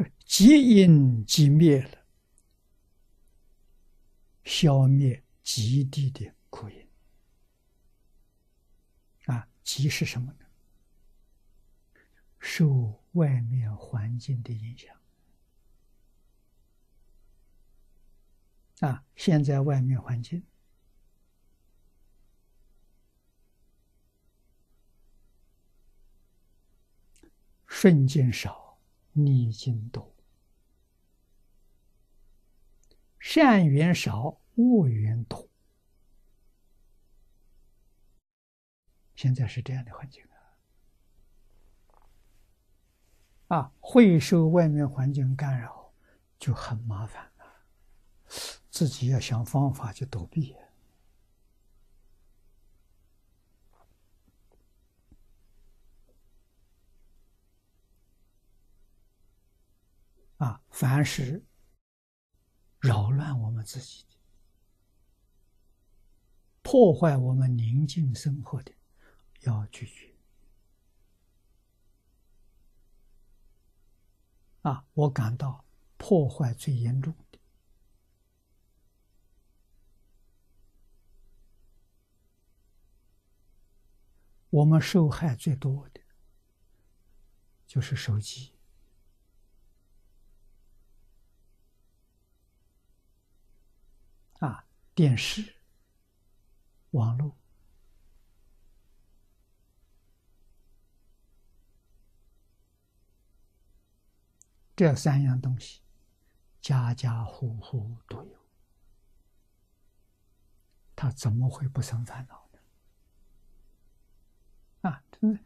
即因即灭了，消灭极地的苦因。啊，即是什么呢？受外面环境的影响。啊，现在外面环境。顺境少，逆境多；善缘少，恶缘多。现在是这样的环境啊！啊，会受外面环境干扰，就很麻烦了。自己要想方法去躲避。啊凡是扰乱我们自己的、破坏我们宁静生活的，要拒绝。啊，我感到破坏最严重的，我们受害最多的，就是手机。啊，电视、网络这三样东西，家家户户都有，他怎么会不生烦恼呢？啊，就是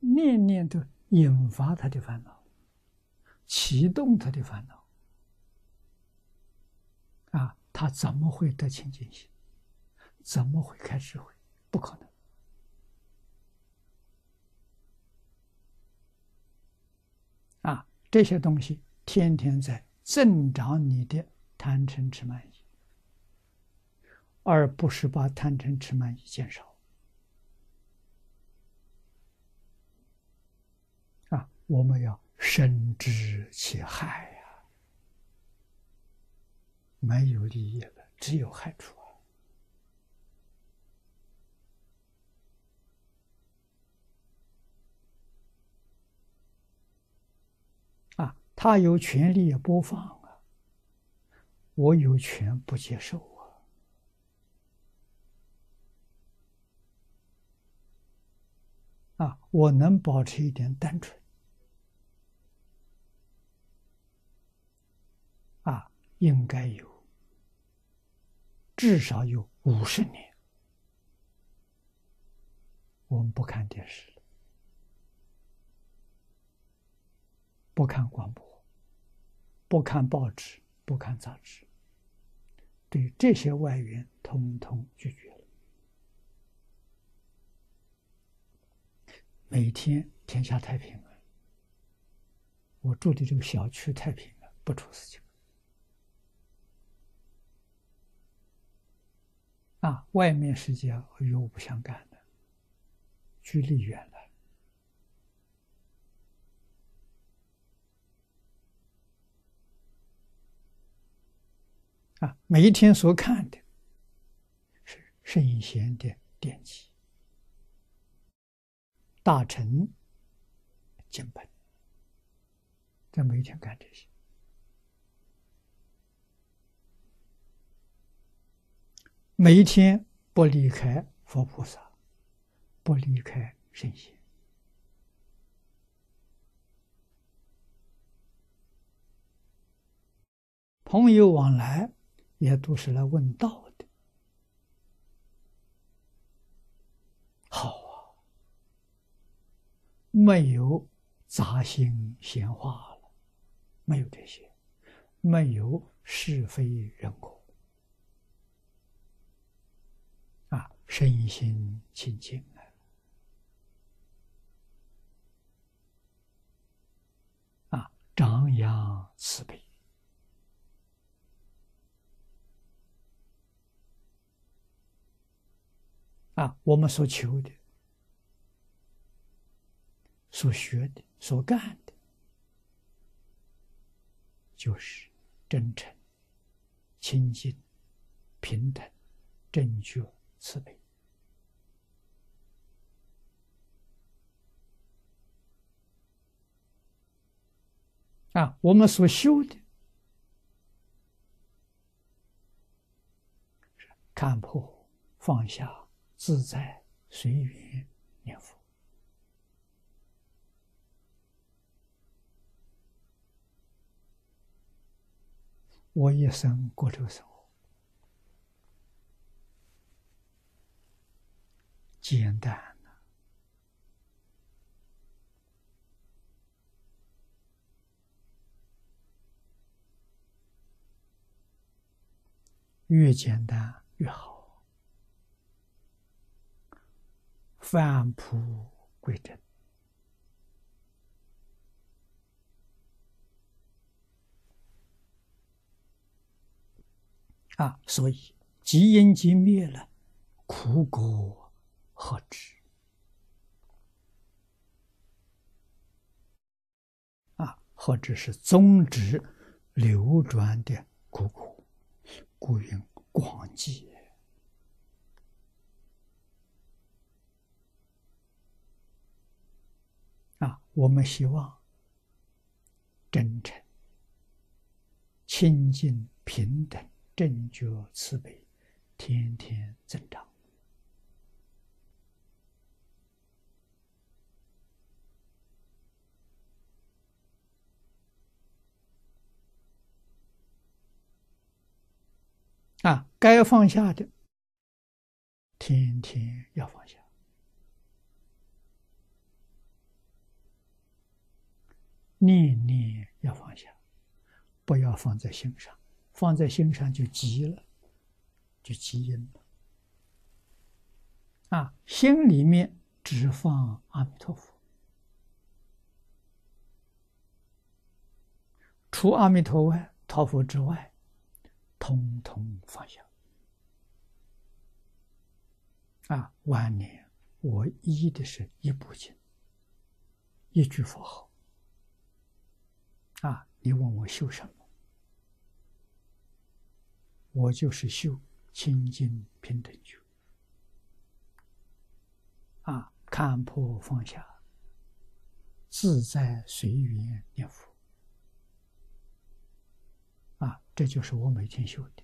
念念都引发他的烦恼，启动他的烦恼，啊。他怎么会得清净心？怎么会开智慧？不可能！啊，这些东西天天在增长你的贪嗔痴慢疑，而不是把贪嗔痴慢疑减少。啊，我们要深知其害。没有利益了，只有害处啊！啊，他有权利播放啊，我有权不接受啊！啊，我能保持一点单纯啊，应该有。至少有五十年，我们不看电视了，不看广播，不看报纸，不看杂志，对这些外援通通拒绝了。每天天下太平了，我住的这个小区太平了，不出事情。啊，外面世界与我不相干的，距离远了。啊，每一天所看的是圣贤的典籍、大臣经本，在每一天干这些。每一天不离开佛菩萨，不离开圣贤，朋友往来也都是来问道的。好啊，没有杂心闲话了，没有这些，没有是非人我。身心清净啊！啊，张扬慈悲啊！我们所求的、所学的、所干的，就是真诚、清净、平等、正觉、慈悲。啊，我们所修的，看破、放下、自在、随缘、念佛。我一生过这个生活，简单。越简单越好，返璞归真啊！所以即因即灭了，苦果何止？啊，或者是终止流转的苦果。故云广济啊！我们希望真诚、清净、平等、正觉、慈悲，天天增长啊！该放下的，天天要放下；念念要放下，不要放在心上。放在心上就急了，就急因了。啊，心里面只放阿弥陀佛，除阿弥陀外、陀佛之外。通通放下啊！万年，我依的是一部经，一句佛号啊！你问我修什么？我就是修清净平等觉啊！看破放下，自在随缘念佛。啊这就是我每天修的。